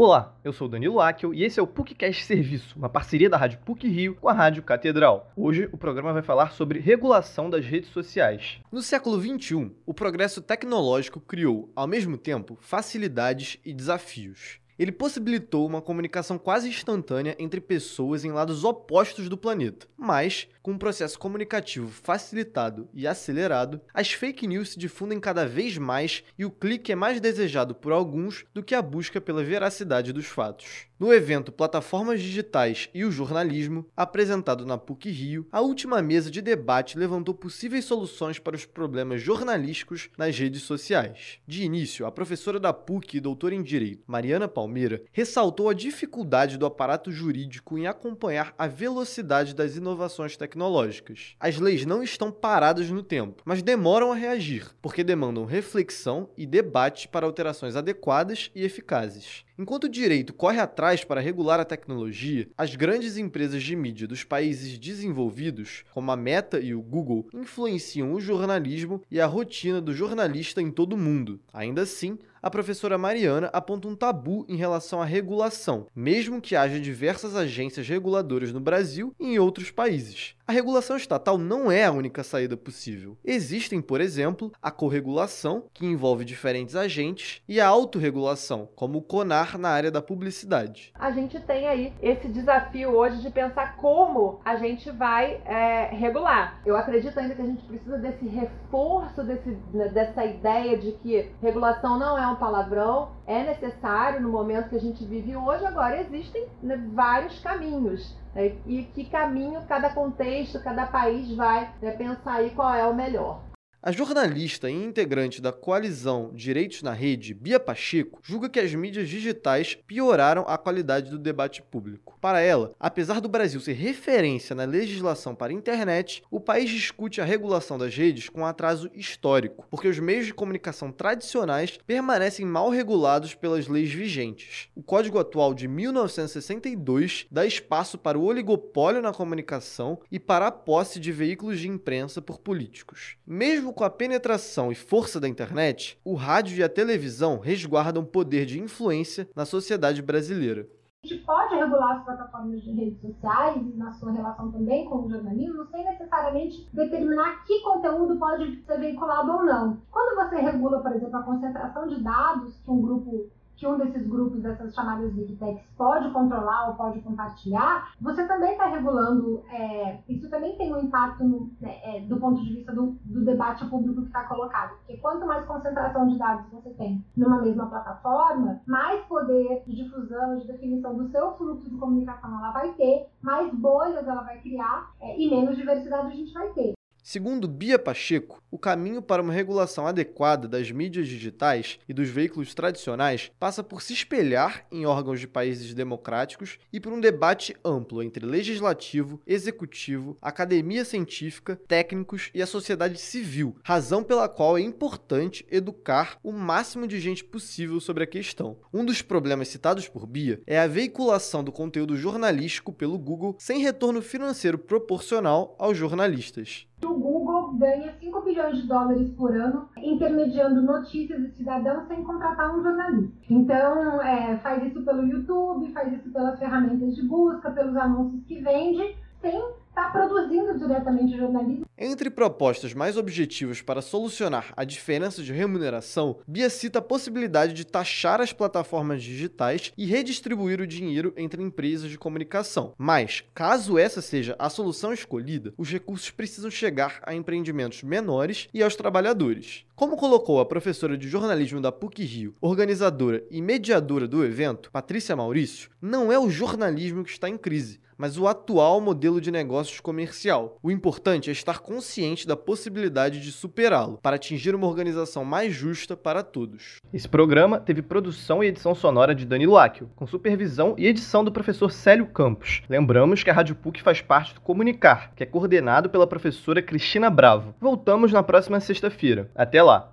Olá, eu sou Danilo Akel e esse é o PUCcast Serviço, uma parceria da Rádio PUC Rio com a Rádio Catedral. Hoje o programa vai falar sobre regulação das redes sociais. No século XXI, o progresso tecnológico criou, ao mesmo tempo, facilidades e desafios. Ele possibilitou uma comunicação quase instantânea entre pessoas em lados opostos do planeta. Mas, com um processo comunicativo facilitado e acelerado, as fake news se difundem cada vez mais e o clique é mais desejado por alguns do que a busca pela veracidade dos fatos. No evento Plataformas Digitais e o Jornalismo, apresentado na PUC Rio, a última mesa de debate levantou possíveis soluções para os problemas jornalísticos nas redes sociais. De início, a professora da PUC e doutora em Direito, Mariana Palmeira, ressaltou a dificuldade do aparato jurídico em acompanhar a velocidade das inovações tecnológicas. As leis não estão paradas no tempo, mas demoram a reagir, porque demandam reflexão e debate para alterações adequadas e eficazes. Enquanto o direito corre atrás para regular a tecnologia, as grandes empresas de mídia dos países desenvolvidos, como a Meta e o Google, influenciam o jornalismo e a rotina do jornalista em todo o mundo. Ainda assim, a professora Mariana aponta um tabu em relação à regulação, mesmo que haja diversas agências reguladoras no Brasil e em outros países. A regulação estatal não é a única saída possível. Existem, por exemplo, a corregulação, que envolve diferentes agentes, e a autorregulação, como o CONAR na área da publicidade. A gente tem aí esse desafio hoje de pensar como a gente vai é, regular. Eu acredito ainda que a gente precisa desse reforço, desse, dessa ideia de que regulação não é um palavrão, é necessário no momento que a gente vive hoje. Agora, existem né, vários caminhos. Né, e que caminho cada contexto, cada país vai né, pensar aí qual é o melhor. A jornalista e integrante da coalizão Direitos na Rede, Bia Pacheco, julga que as mídias digitais pioraram a qualidade do debate público. Para ela, apesar do Brasil ser referência na legislação para a internet, o país discute a regulação das redes com atraso histórico, porque os meios de comunicação tradicionais permanecem mal regulados pelas leis vigentes. O Código atual de 1962 dá espaço para o oligopólio na comunicação e para a posse de veículos de imprensa por políticos. Mesmo com a penetração e força da internet, o rádio e a televisão resguardam poder de influência na sociedade brasileira. A gente pode regular as plataformas de redes sociais e na sua relação também com o jornalismo sem necessariamente determinar que conteúdo pode ser veiculado ou não. Quando você regula, por exemplo, a concentração de dados que um grupo que um desses grupos, dessas chamadas Big Techs, pode controlar ou pode compartilhar, você também está regulando, é, isso também tem um impacto no, né, é, do ponto de vista do, do debate público que está colocado. Porque quanto mais concentração de dados você tem numa mesma plataforma, mais poder de difusão, de definição do seu fluxo de comunicação ela vai ter, mais bolhas ela vai criar é, e menos diversidade a gente vai ter. Segundo Bia Pacheco, o caminho para uma regulação adequada das mídias digitais e dos veículos tradicionais passa por se espelhar em órgãos de países democráticos e por um debate amplo entre legislativo, executivo, academia científica, técnicos e a sociedade civil, razão pela qual é importante educar o máximo de gente possível sobre a questão. Um dos problemas citados por Bia é a veiculação do conteúdo jornalístico pelo Google sem retorno financeiro proporcional aos jornalistas o Google ganha 5 bilhões de dólares por ano intermediando notícias de cidadãos sem contratar um jornalista. Então, é, faz isso pelo YouTube, faz isso pelas ferramentas de busca, pelos anúncios que vende, sem está produzindo diretamente jornalismo. Entre propostas mais objetivas para solucionar a diferença de remuneração, Bia cita a possibilidade de taxar as plataformas digitais e redistribuir o dinheiro entre empresas de comunicação. Mas, caso essa seja a solução escolhida, os recursos precisam chegar a empreendimentos menores e aos trabalhadores. Como colocou a professora de jornalismo da PUC Rio, organizadora e mediadora do evento, Patrícia Maurício, não é o jornalismo que está em crise, mas o atual modelo de negócios comercial. O importante é estar consciente da possibilidade de superá-lo, para atingir uma organização mais justa para todos. Esse programa teve produção e edição sonora de Danilo Áquio, com supervisão e edição do professor Célio Campos. Lembramos que a Rádio PUC faz parte do Comunicar, que é coordenado pela professora Cristina Bravo. Voltamos na próxima sexta-feira. Até lá!